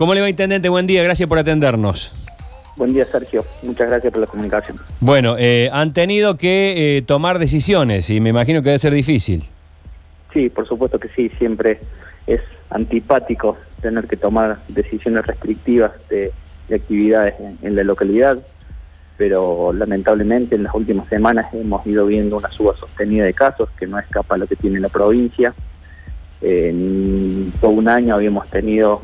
¿Cómo le va, Intendente? Buen día, gracias por atendernos. Buen día, Sergio. Muchas gracias por la comunicación. Bueno, eh, han tenido que eh, tomar decisiones y me imagino que debe ser difícil. Sí, por supuesto que sí. Siempre es antipático tener que tomar decisiones restrictivas de, actividades en, la localidad, pero lamentablemente en las últimas semanas hemos ido viendo una suba sostenida de casos que no escapa a lo que tiene la provincia. En todo un año habíamos tenido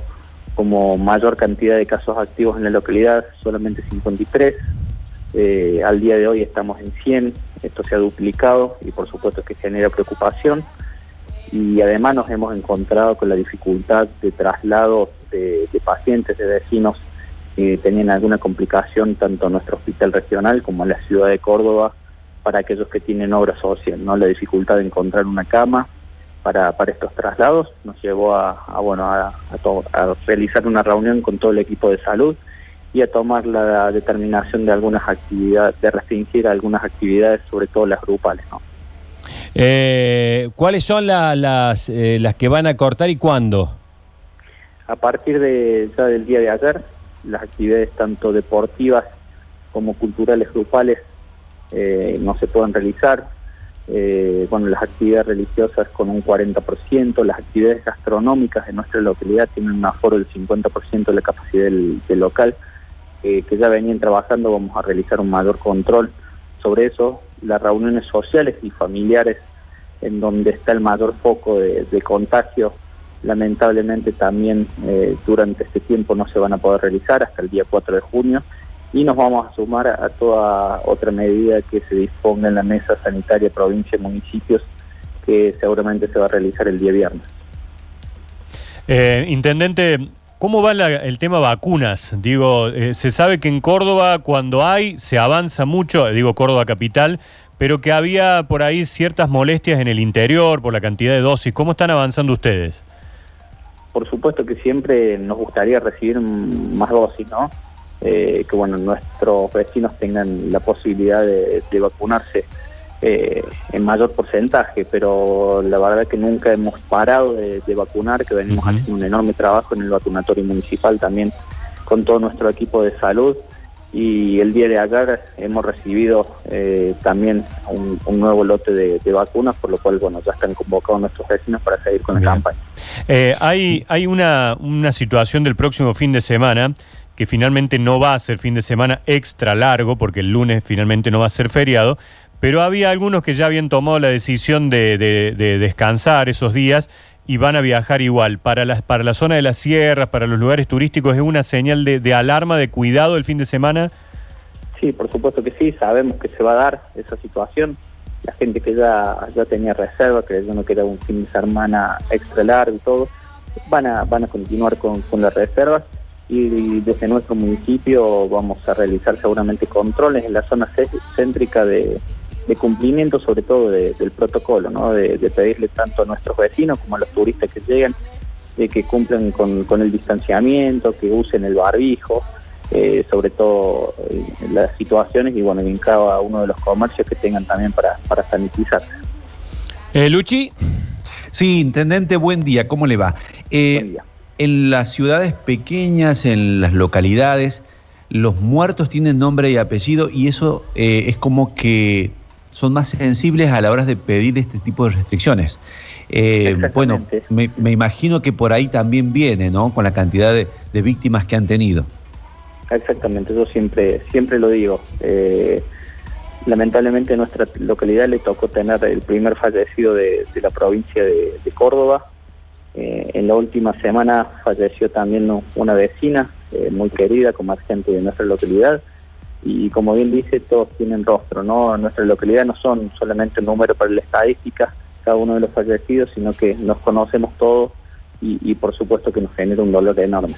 como mayor cantidad de casos activos en la localidad, solamente 53. Eh, al día de hoy estamos en 100, esto se ha duplicado y por supuesto que genera preocupación. Y además nos hemos encontrado con la dificultad de traslado de, pacientes, de vecinos que tenían alguna complicación tanto en nuestro hospital regional como en la ciudad de Córdoba para aquellos que tienen obra social, ¿no? La dificultad de encontrar una cama, para, estos traslados. Nos llevó a, bueno, a, realizar una reunión con todo el equipo de salud y a tomar la determinación de algunas actividades, de restringir algunas actividades, sobre todo las grupales. Eh, ¿Cuáles son las, eh, las que van a cortar y cuándo? A partir de ya del día de ayer, las actividades tanto deportivas como culturales grupales eh, no se pueden realizar eh, bueno, las actividades religiosas con un 40%, las actividades gastronómicas en nuestra localidad tienen un aforo del 50% de la capacidad del, local, que ya venían trabajando, vamos a realizar un mayor control sobre eso, las reuniones sociales y familiares en donde está el mayor foco de, contagio, lamentablemente también eh, durante este tiempo no se van a poder realizar hasta el día 4 de junio y nos vamos a sumar a, toda otra medida que se disponga en la mesa sanitaria provincia y municipios que seguramente se va a realizar el día viernes. Eh, intendente, ¿cómo va el tema vacunas? Digo, eh, se sabe que en Córdoba cuando hay se avanza mucho, digo Córdoba capital, pero que había por ahí ciertas molestias en el interior por la cantidad de dosis. ¿Cómo están avanzando ustedes? Por supuesto que siempre nos gustaría recibir más dosis, ¿no? Eh, que bueno nuestros vecinos tengan la posibilidad de, vacunarse eh, en mayor porcentaje, pero la verdad que nunca hemos parado de, vacunar, que venimos haciendo un enorme trabajo en el vacunatorio municipal también con todo nuestro equipo de salud. Y el día de ayer hemos recibido eh, también un, nuevo lote de, vacunas, por lo cual bueno ya están convocados nuestros vecinos para seguir con la campaña. hay hay una, una situación del próximo fin de semana que finalmente no va a ser fin de semana extra largo, porque el lunes finalmente no va a ser feriado, pero había algunos que ya habían tomado la decisión de, descansar esos días y van a viajar igual. Para la, para la zona de las sierras, para los lugares turísticos, ¿es una señal de, alarma, de cuidado el fin de semana? Sí, por supuesto que sí, sabemos que se va a dar esa situación. La gente que ya, ya tenía reserva, creyendo que era un fin de semana extra largo y todo, van a, van a continuar con, con las reservas y desde nuestro municipio vamos a realizar seguramente controles en la zona céntrica de, cumplimiento sobre todo del protocolo, ¿no? de, pedirle tanto a nuestros vecinos como a los turistas que llegan de que cumplan con, el distanciamiento, que usen el barbijo, eh, sobre todo en las situaciones y bueno, en cada uno de los comercios que tengan también para, para sanitizar. Eh, Luchi. Sí, intendente, buen día, ¿cómo le va? Eh, buen día en las ciudades pequeñas, en las localidades, los muertos tienen nombre y apellido y eso eh, es como que son más sensibles a la hora de pedir este tipo de restricciones. Eh, bueno, me, imagino que por ahí también viene, ¿no? Con la cantidad de, víctimas que han tenido. Exactamente, yo siempre, siempre lo digo. Eh, lamentablemente a nuestra localidad le tocó tener el primer fallecido de, la provincia de Córdoba, eh, en la última semana falleció también una vecina eh, muy querida, como gente de nuestra localidad. Y como bien dice, todos tienen rostro, ¿no? Nuestra localidad no son solamente un número para la estadística, cada uno de los fallecidos, sino que nos conocemos todos y, por supuesto que nos genera un dolor enorme.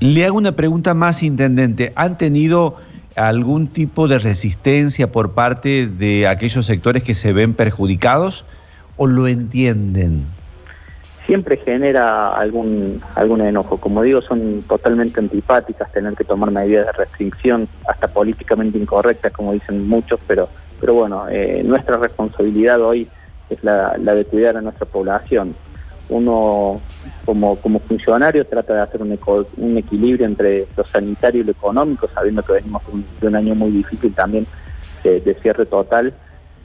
Le hago una pregunta más, Intendente. ¿Han tenido algún tipo de resistencia por parte de aquellos sectores que se ven perjudicados o lo entienden? Siempre genera algún, algún enojo. Como digo, son totalmente antipáticas tener que tomar medidas de restricción, hasta políticamente incorrectas, como dicen muchos, pero, pero bueno, eh, nuestra responsabilidad hoy es la, de cuidar a nuestra población. uno como, como funcionario trata de hacer un, un equilibrio entre lo sanitario y lo económico, sabiendo que venimos de un, año muy difícil también de, cierre total.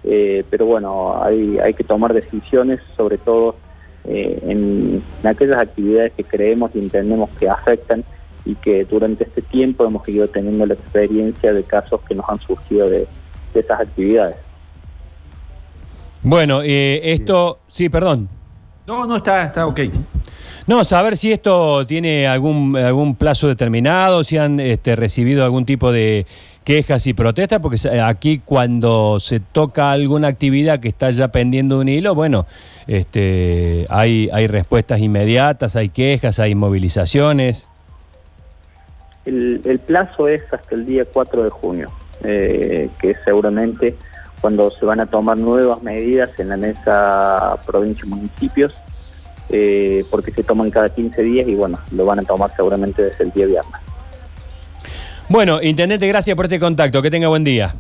Eh, pero bueno, hay, hay que tomar decisiones, sobre todo eh, en, aquellas actividades que creemos y entendemos que afectan y que durante este tiempo hemos ido teniendo la experiencia de casos que nos han surgido de, de esas actividades. Bueno, eh, esto, sí, perdón. No, no está, está ok. No, saber si esto tiene algún, algún plazo determinado, si han este, recibido algún tipo de quejas y protestas, porque aquí cuando se toca alguna actividad que está ya pendiendo un hilo, bueno, este, hay, hay respuestas inmediatas, hay quejas, hay movilizaciones. El, plazo es hasta el día 4 de junio, eh, que seguramente cuando se van a tomar nuevas medidas en la mesa provincia y municipios, eh, porque se toman cada 15 días y bueno, lo van a tomar seguramente desde el día viernes. Bueno, Intendente, gracias por este contacto. Que tenga buen día.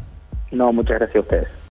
No, muchas gracias a ustedes.